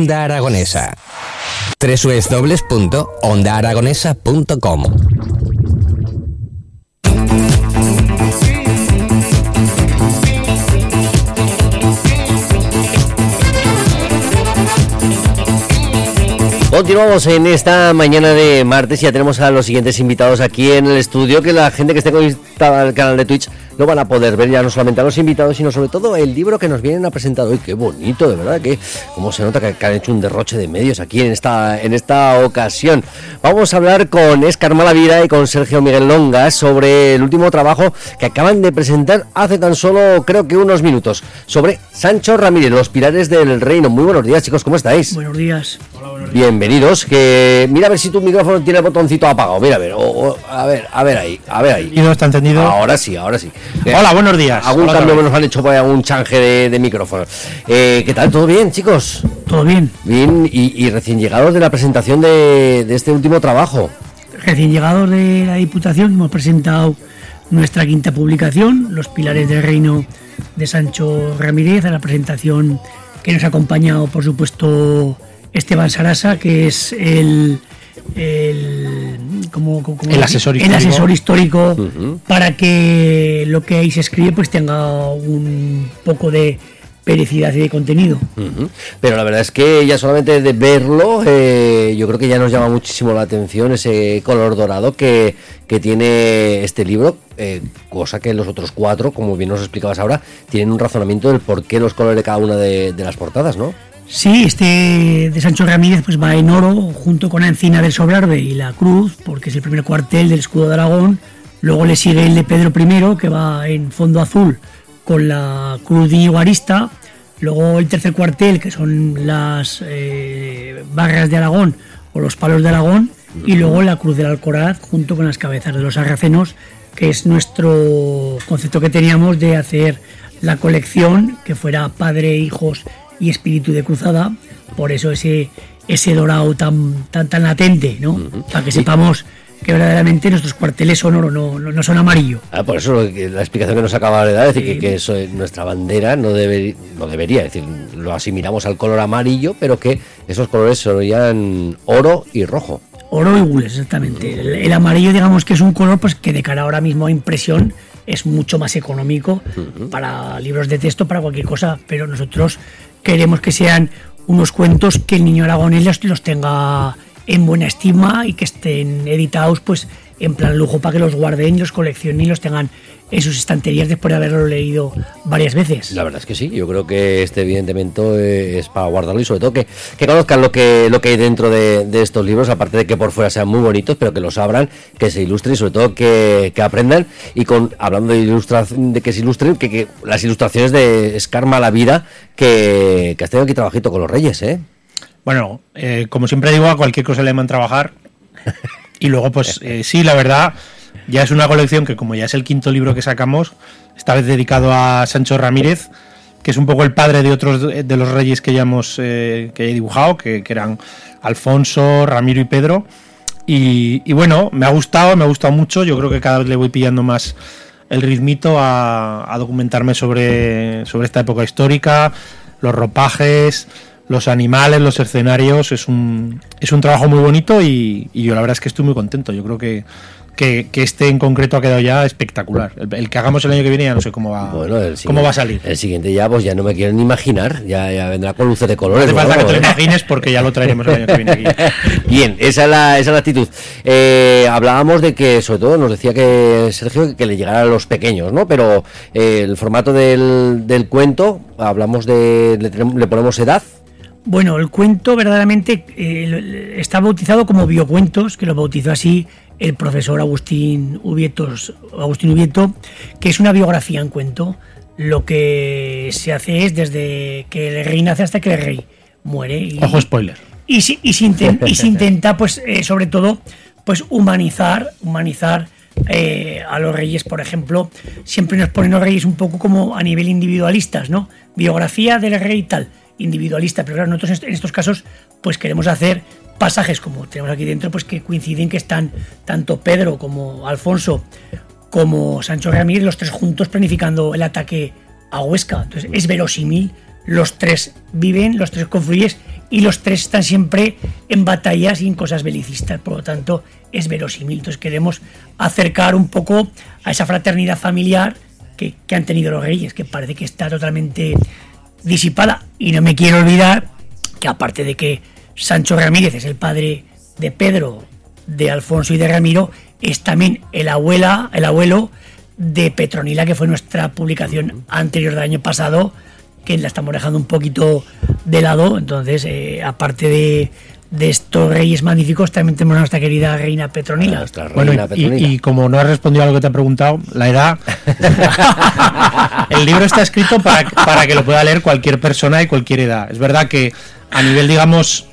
Onda Aragonesa. www.ondaaragonesa.com Continuamos en esta mañana de martes y ya tenemos a los siguientes invitados aquí en el estudio, que la gente que esté conectada al canal de Twitch lo van a poder ver ya no solamente a los invitados, sino sobre todo el libro que nos vienen a presentar hoy. Qué bonito, de verdad, que como se nota que, han hecho un derroche de medios aquí en esta, en esta ocasión. Vamos a hablar con Escar Malavida y con Sergio Miguel Longa sobre el último trabajo que acaban de presentar hace tan solo, creo que unos minutos, sobre Sancho Ramírez, los pilares del reino. Muy buenos días, chicos, ¿cómo estáis? Buenos días. Bienvenidos. Que mira a ver si tu micrófono tiene el botoncito apagado. Mira a ver, a ver, a ver ahí, a ver ahí. ¿Y no está encendido? Ahora sí, ahora sí. Hola, buenos días. Algún cambio nos han hecho por algún change de, micrófono. Eh, ¿Qué tal? ¿Todo bien, chicos? Todo bien. Bien, y, recién llegados de la presentación de, este último trabajo. Recién llegados de la Diputación, hemos presentado nuestra quinta publicación, Los Pilares del Reino de Sancho Ramírez, a la presentación que nos ha acompañado, por supuesto, Esteban Sarasa, que es el el, como, el asesor histórico, el asesor histórico para que lo que ahí se escribe pues tenga un poco de pericidad y de contenido. Pero la verdad es que ya solamente de verlo, eh, yo creo que ya nos llama muchísimo la atención ese color dorado que, que tiene este libro, eh, cosa que los otros cuatro, como bien nos explicabas ahora, tienen un razonamiento del por qué los colores de cada una de, de las portadas, ¿no? Sí, este de Sancho Ramírez pues va en oro junto con la encina del Sobrarbe y la cruz, porque es el primer cuartel del escudo de Aragón. Luego le sigue el de Pedro I, que va en fondo azul con la cruz de Iguarista. Luego el tercer cuartel, que son las eh, barras de Aragón o los palos de Aragón. Y luego la cruz del Alcoraz junto con las cabezas de los sarracenos, que es nuestro concepto que teníamos de hacer la colección que fuera padre, hijos y espíritu de cruzada, por eso ese, ese dorado tan, tan, tan latente, ¿no? Para que sepamos que verdaderamente nuestros cuarteles son oro, no, no, son amarillo. Ah, por eso la explicación que nos acaba de dar, es decir, que, eso, nuestra bandera no, debe, no debería, es decir, lo asimilamos al color amarillo, pero que esos colores serían oro y rojo. Oro y gules, exactamente. El, el, amarillo, digamos que es un color pues que de cara ahora mismo a impresión es mucho más económico para libros de texto, para cualquier cosa, pero nosotros queremos que sean unos cuentos que el niño aragonés los, tenga en buena estima y que estén editados pues en plan lujo para que los guarden, los coleccionen y los tengan en sus estanterías después de haberlo leído varias veces. La verdad es que sí, yo creo que este evidentemente es para guardarlo y sobre todo que, que conozcan lo que, lo que hay dentro de, estos libros, aparte de que por fuera sean muy bonitos, pero que los abran, que se ilustren y sobre todo que, aprendan y con hablando de ilustración, de que se ilustren, que, las ilustraciones de Escarma la vida que, que has tenido aquí trabajito con los Reyes, ¿eh? Bueno, eh, como siempre digo, a cualquier cosa le llaman trabajar. Y luego, pues eh, sí, la verdad, ya es una colección que como ya es el quinto libro que sacamos, esta vez dedicado a Sancho Ramírez, que es un poco el padre de otros de los reyes que ya hemos eh, que he dibujado, que, eran Alfonso, Ramiro y Pedro. Y, bueno, me ha gustado, me ha gustado mucho. Yo creo que cada vez le voy pillando más el ritmito a, documentarme sobre, sobre esta época histórica, los ropajes, los animales, los escenarios. Es un, es un trabajo muy bonito y, y yo la verdad es que estoy muy contento. Yo creo que que, este en concreto ha quedado ya espectacular. El, que hagamos el año que viene ya no sé cómo va, cómo va a salir. El siguiente ya, pues ya no me quiero ni imaginar, ya, vendrá con luces de colores. No hace falta que te lo imagines porque ya lo traeremos el año que viene aquí. Bien, esa es la, esa la actitud. Eh, hablábamos de que, sobre todo, nos decía que Sergio que le llegara a los pequeños, ¿no? Pero eh, el formato del, del cuento, hablamos de, le, ponemos edad, bueno, el cuento verdaderamente eh, está bautizado como biocuentos, que lo bautizó así el profesor Agustín Ubietos, Agustín Ubieto, que es una biografía en cuento. Lo que se hace es desde que el rey nace hasta que el rey muere. Y, Ojo spoiler. Y, se, y, intenta, pues, eh, sobre todo, pues humanizar, humanizar eh, a los reyes, por ejemplo. Siempre nos ponen los reyes un poco como a nivel individualistas, ¿no? Biografía del rey tal, individualista. Pero claro, nosotros en estos casos, pues queremos hacer pasajes como tenemos aquí dentro, pues que coinciden que están tanto Pedro como Alfonso como Sancho Ramírez, los tres juntos planificando el ataque a Huesca. Entonces es verosímil, los tres viven, los tres confluyen y los tres están siempre en batallas y en cosas belicistas, por lo tanto es verosímil. Entonces queremos acercar un poco a esa fraternidad familiar que han tenido los reyes, que parece que está totalmente disipada. Y no me quiero olvidar que aparte de que Sancho Ramírez es el padre de Pedro, de Alfonso y de Ramiro, es también el, abuela, el abuelo de Petronila, que fue nuestra publicación anterior del año pasado, que la estamos dejando un poquito de lado. Entonces, eh, aparte de, de estos reyes magníficos, también tenemos a nuestra querida reina Petronila. Nuestra Bueno, reina y, Petronila. y como no has respondido a lo que te he preguntado, la edad. el libro está escrito para, para que lo pueda leer cualquier persona de cualquier edad. Es verdad que a nivel, digamos,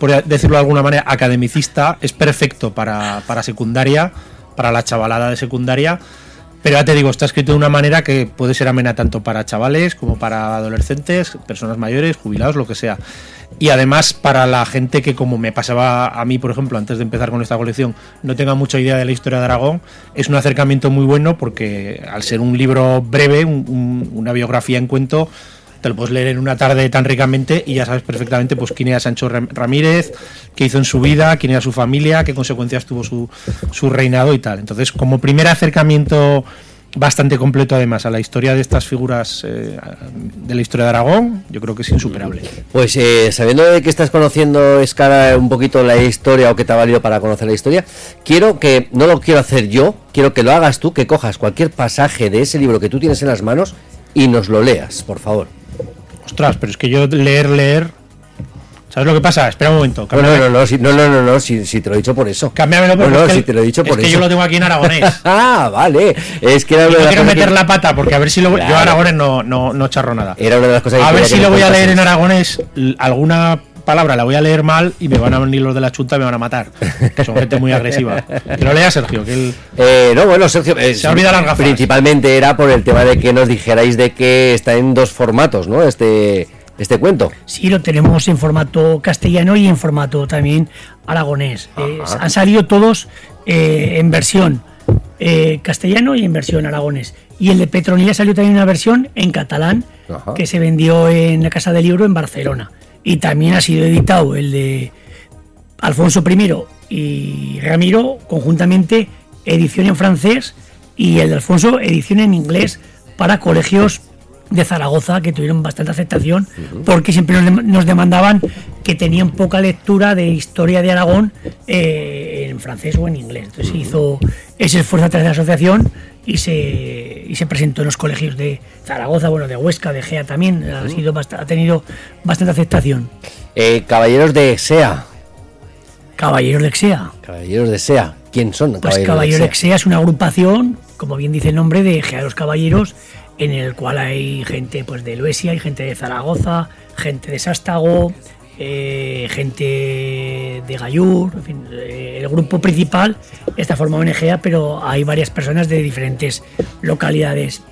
por decirlo de alguna manera, academicista, es perfecto para, para secundaria, para la chavalada de secundaria. Pero ya te digo, está escrito de una manera que puede ser amena tanto para chavales como para adolescentes, personas mayores, jubilados, lo que sea. Y además para la gente que, como me pasaba a mí, por ejemplo, antes de empezar con esta colección, no tenga mucha idea de la historia de Aragón, es un acercamiento muy bueno porque al ser un libro breve, un- un- una biografía en cuento, te lo puedes leer en una tarde tan ricamente y ya sabes perfectamente pues quién era Sancho Ram- Ramírez, qué hizo en su vida, quién era su familia, qué consecuencias tuvo su, su reinado y tal. Entonces, como primer acercamiento bastante completo además a la historia de estas figuras eh, de la historia de Aragón, yo creo que es insuperable. Pues eh, sabiendo que estás conociendo, Escara, un poquito la historia o que te ha valido para conocer la historia, quiero que, no lo quiero hacer yo, quiero que lo hagas tú, que cojas cualquier pasaje de ese libro que tú tienes en las manos y nos lo leas, por favor. Ostras, pero es que yo leer, leer... ¿Sabes lo que pasa? Espera un momento. No, no, no, no, si, no, no, no, no, si, si te lo he dicho por eso. Cámbiamelo No, porque no, es que, te lo he dicho es por que eso. yo lo tengo aquí en aragonés. Ah, vale. Es que era Y una no de las quiero meter que- la pata porque a ver si lo yo Claro. aragonés no, no, no charro nada. Era una de las cosas que A ver si que lo voy a leer en aragonés, alguna palabra la voy a leer mal y me van a venir los de la chunta y me van a matar. Que son gente muy agresiva. Que lo lea Sergio, que él... Eh, no, bueno, Sergio, eh, Se ha olvidado las gafas. principalmente era por el tema de que nos dijerais de que está en dos formatos, ¿no? Este, este cuento. Sí, lo tenemos en formato castellano y en formato también aragonés. Eh, han salido todos eh, en versión eh, castellano y en versión aragonés. Y el de Petronila salió también una versión en catalán Ajá. que se vendió en la Casa del Libro en Barcelona. Y también ha sido editado el de Alfonso I y Ramiro conjuntamente, edición en francés y el de Alfonso, edición en inglés para colegios de Zaragoza que tuvieron bastante aceptación porque siempre nos, dem- nos demandaban que tenían poca lectura de historia de Aragón eh, en francés o en inglés. Entonces se hizo ese esfuerzo a través de la asociación y se, y se presentó en los colegios de Zaragoza, bueno, de Huesca, de Gea también. Ha, sido ha tenido bastante aceptación. Eh, Caballeros de SEA. Caballeros de Exea. Caballeros de SEA. ¿Quién son? Pues Caballeros de Exea es una agrupación, como bien dice el nombre, de Gearos Caballeros, en el cual hay gente pues de Luesia, hay gente de Zaragoza, gente de Sástago, eh, gente de Gallur, en fin, eh, el grupo principal está formado en Egea, pero hay varias personas de diferentes localidades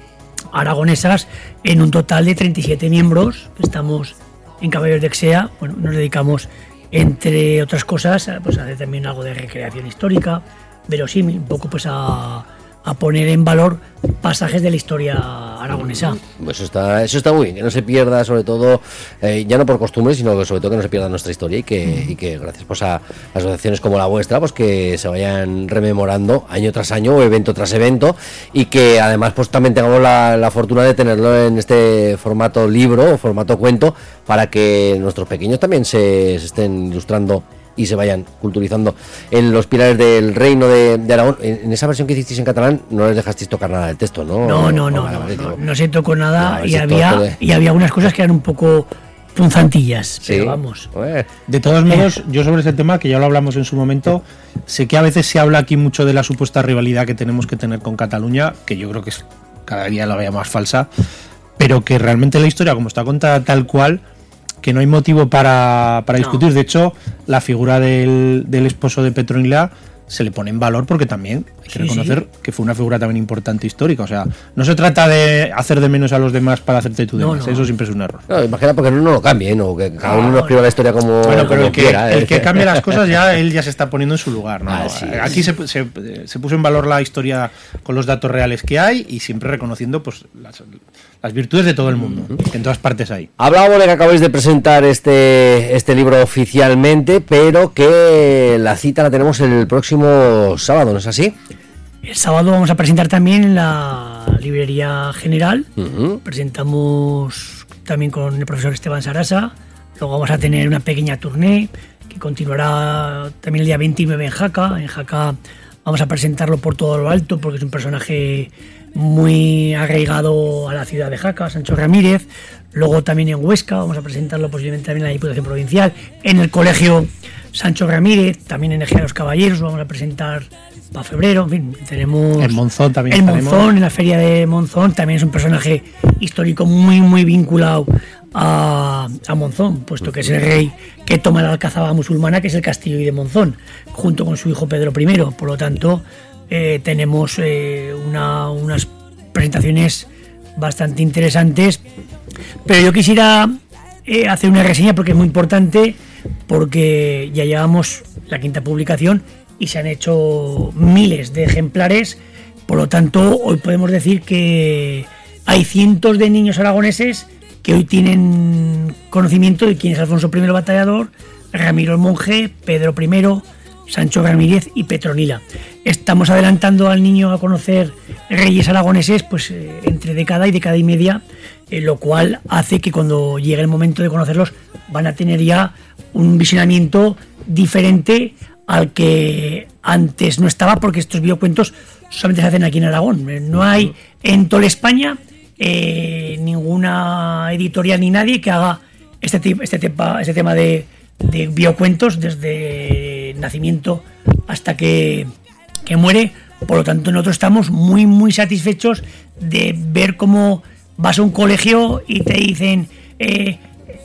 aragonesas, en un total de 37 miembros, estamos en Caballeros de Exea, bueno, nos dedicamos entre otras cosas pues, a hacer también algo de recreación histórica, verosímil, un poco pues a, a poner en valor pasajes de la historia aragonesa. Pues eso está, eso está muy bien, que no se pierda, sobre todo, eh, ya no por costumbre, sino que sobre todo que no se pierda nuestra historia y que, gracias pues, a asociaciones como la vuestra, pues que se vayan rememorando año tras año o evento tras evento y que además pues también tengamos la, fortuna de tenerlo en este formato libro o formato cuento para que nuestros pequeños también se estén ilustrando y se vayan culturizando en los pilares del reino de, de Aragón. En, en esa versión que hicisteis en catalán no les dejasteis tocar nada del texto, ¿no? No, no, no, no, vale, no, no se tocó nada y si todo había, puede. y había algunas cosas que eran un poco punzantillas, Sí. pero vamos. Eh, De todos modos, yo sobre ese tema, que ya lo hablamos en su momento, sé que a veces se habla aquí mucho de la supuesta rivalidad que tenemos que tener con Cataluña, que yo creo que es cada día la vea más falsa, pero que realmente la historia, como está contada tal cual, que no hay motivo para, para No. discutir. De hecho, la figura del, del esposo de Petronila se le pone en valor porque también que Sí, reconocer que fue una figura también importante histórica. O sea, no se trata de hacer de menos a los demás para hacerte tú de No, más. no. Eso siempre es un error. No, imagina porque no lo cambien o que cada uno escriba la historia como, Bueno, pero como el que, quiera. el ¿eh? que cambia las cosas ya él ya se está poniendo en su lugar. ¿no? Ah, sí. Aquí se, se- se puso en valor la historia con los datos reales que hay y siempre reconociendo pues las, las virtudes de todo el mundo, que en todas partes hay. Hablábamos de que acabáis de presentar este, este libro oficialmente, pero que la cita la tenemos el próximo sábado, ¿no es así? El sábado vamos a presentar también en la librería general. Presentamos también con el profesor Esteban Sarasa. Luego vamos a tener una pequeña tournée que continuará también el día 29 en Jaca. En Jaca vamos a presentarlo por todo lo alto porque es un personaje muy arraigado a la ciudad de Jaca, Sancho Ramírez. Luego también en Huesca vamos a presentarlo posiblemente también en la Diputación Provincial. En el Colegio Sancho Ramírez, también en Ejea de los Caballeros, lo vamos a presentar para febrero. En fin, tenemos. En Monzón también En estaremos. Monzón, en la feria de Monzón, también es un personaje histórico muy, muy vinculado a, a Monzón, puesto que es el rey que toma la alcazaba musulmana, que es el castillo de Monzón, junto con su hijo Pedro I. Por lo tanto, eh, tenemos eh, una- unas presentaciones bastante interesantes. Pero yo quisiera eh, hacer una reseña porque es muy importante, porque ya llevamos la quinta publicación y se han hecho miles de ejemplares. Por lo tanto, hoy podemos decir que hay cientos de niños aragoneses que hoy tienen conocimiento de quién es Alfonso I el Batallador, Ramiro el Monje, Pedro I, Sancho Ramírez y Petronila. Estamos adelantando al niño a conocer reyes aragoneses pues eh, entre década y década y media, eh, lo cual hace que cuando llegue el momento de conocerlos van a tener ya un visionamiento diferente al que antes no estaba porque estos videocuentos solamente se hacen aquí en Aragón. No hay en toda España eh, ninguna editorial ni nadie que haga este, este, este tema de biocuentos desde nacimiento hasta que, que muere. Por lo tanto, nosotros estamos muy, muy satisfechos de ver cómo vas a un colegio y te dicen, eh,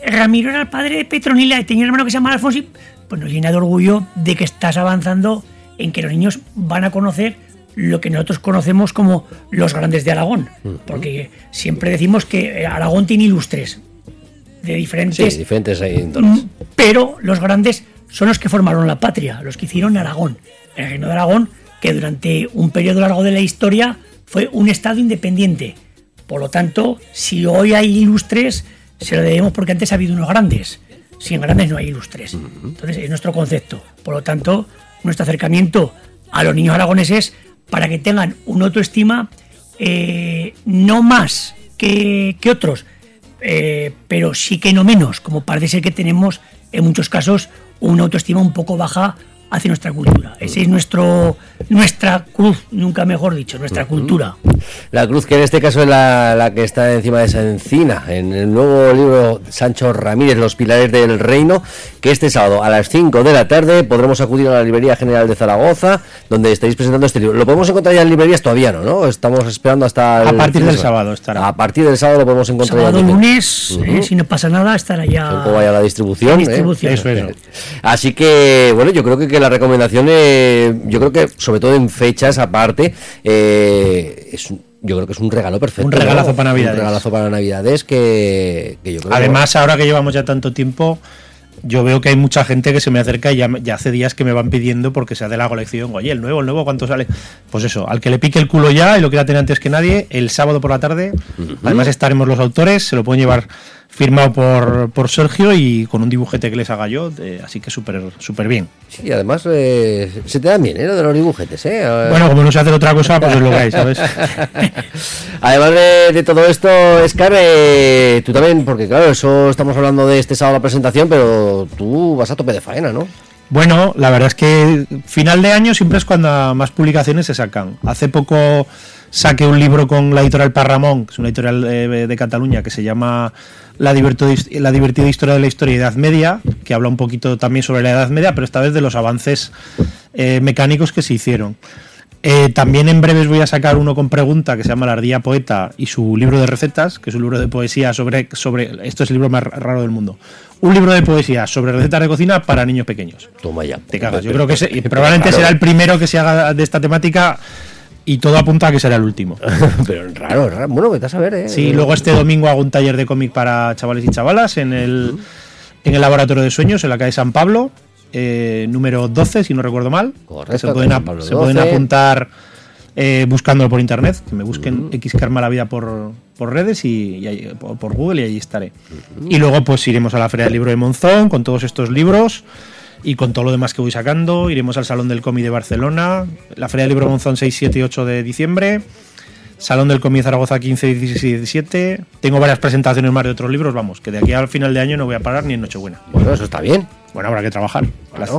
Ramiro era el padre de Petronila y tenía un hermano que se llama Alfonso. Pues nos llena de orgullo de que estás avanzando en que los niños van a conocer lo que nosotros conocemos como los grandes de Aragón. Porque siempre decimos que Aragón tiene ilustres de Sí, diferentes diferentes índoles. Mm, Pero los grandes son los que formaron la patria, los que hicieron Aragón. El reino de Aragón, que durante un periodo largo de la historia fue un estado independiente. Por lo tanto, si hoy hay ilustres, se lo debemos porque antes ha habido unos grandes. Sin grandes no hay ilustres. Entonces, es nuestro concepto. Por lo tanto, nuestro acercamiento a los niños aragoneses para que tengan una autoestima eh, no más que, que otros, eh, pero sí que no menos, como parece ser que tenemos en muchos casos una autoestima un poco baja hacia nuestra cultura. Esa es nuestro, nuestra cruz, nunca mejor dicho, nuestra cultura. La cruz que en este caso es la, la que está encima de esa encina, en el nuevo libro Sancho Ramírez, Los Pilares del Reino, que este sábado a las 5 de la tarde podremos acudir a la Librería General de Zaragoza, donde estáis presentando este libro. ¿Lo podemos encontrar ya en librerías? Todavía no, ¿no? Estamos esperando hasta... A el partir fin de del sábado estará. A partir del sábado lo podemos encontrar ya Sábado, librería. lunes, eh, si no pasa nada, estará ya. Vaya la distribución. La ¿eh? distribución. Eso, eso. Así que, bueno, yo creo que, que la recomendación, eh, yo creo que sobre todo en fechas aparte, eh, es un- yo creo que es un regalo perfecto. Un regalazo ¿no? para Navidades. Un regalazo para Navidades que, que yo creo que- Además, ahora que llevamos ya tanto tiempo, yo veo que hay mucha gente que se me acerca y ya, ya hace días que me van pidiendo porque sea de la colección. Oye, el nuevo, el nuevo, ¿cuánto sale? Pues eso, al que le pique el culo ya y lo quiera tener antes que nadie, el sábado por la tarde. Además, estaremos los autores, se lo pueden llevar firmado por, por Sergio y con un dibujete que les haga yo, así que súper súper bien. Sí, además eh, se te dan bien, ¿eh? Lo de los dibujetes, ¿eh? Eh, Bueno, como no sé hacer otra cosa, pues es lo hay, ¿sabes? Además de, de todo esto, Scar, eh, tú también, porque claro, eso estamos hablando de este sábado la presentación, pero tú vas a tope de faena, ¿no? Bueno, la verdad es que final de año siempre es cuando más publicaciones se sacan. Hace poco saqué un libro con la editorial Parramón, que es una editorial de Cataluña, que se llama la, divertida, la divertida historia de la historia y Edad Media, que habla un poquito también sobre la Edad Media, pero esta vez de los avances eh, mecánicos que se hicieron. Eh, también en breves voy a sacar uno con pregunta que se llama La Ardilla Poeta y su libro de recetas, que es un libro de poesía sobre, sobre. Esto es el libro más raro del mundo. Un libro de poesía sobre recetas de cocina para niños pequeños. Toma ya. Te cagas. Yo creo que probablemente será el primero que se haga de esta temática y todo apunta a que será el último. Pero raro, raro. Bueno, vete a saber, ¿eh? Sí, luego este domingo hago un taller de cómic para chavales y chavalas en el, en el Laboratorio de Sueños, en la calle San Pablo, eh, número 12, si no recuerdo mal. Correcto, se pueden, San ap- Pablo se pueden 12. apuntar eh, buscándolo por internet, que me busquen X Karma la vida por, por redes y, y ahí- por, por Google y ahí estaré. Y luego pues iremos a la Feria del Libro de Monzón con todos estos libros y con todo lo demás que voy sacando. Iremos al Salón del Cómic de Barcelona, la Feria del Libro Monzón 6, 7 y 8 de diciembre. Salón del Cómic de Zaragoza 15, 16 y 17. Tengo varias presentaciones más de otros libros, vamos, que de aquí al final de año no voy a parar ni en Nochebuena. Bueno, eso está bien. Bueno, habrá que trabajar.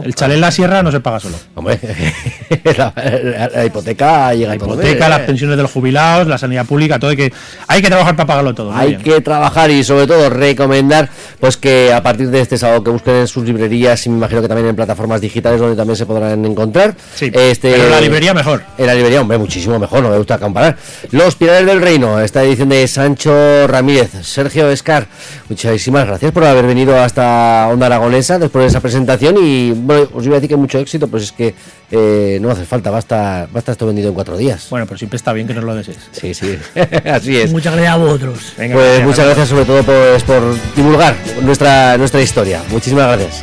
El chalet en la sierra no se paga solo. Hombre, la, la- la hipoteca llega La hipoteca, las pensiones de los jubilados, la sanidad pública, todo hay que, hay que trabajar para pagarlo todo. Hay bien. que trabajar y sobre todo recomendar pues que a partir de este sábado que busquen en sus librerías y me imagino que también en plataformas digitales donde también se podrán encontrar. Sí, este, pero la librería mejor. En la librería, hombre, muchísimo mejor, no me gusta comparar. Los Pilares del Reino, esta edición de Sancho Ramírez, Sergio Escar, muchísimas gracias por haber venido hasta Onda Aragonesa después de esa presentación y bueno, os iba a decir que mucho éxito, pues es que eh, no hace falta, basta, basta esto vendido en cuatro días. Bueno, pero siempre está bien que nos lo desees. Sí, sí, así es. Muchas gracias a vosotros. Venga, Pues gracias. muchas gracias sobre todo pues, por divulgar nuestra, nuestra historia. Muchísimas gracias.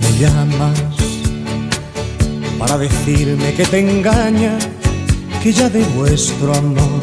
Me llamas para decirme que te engaña, que ya de vuestro amor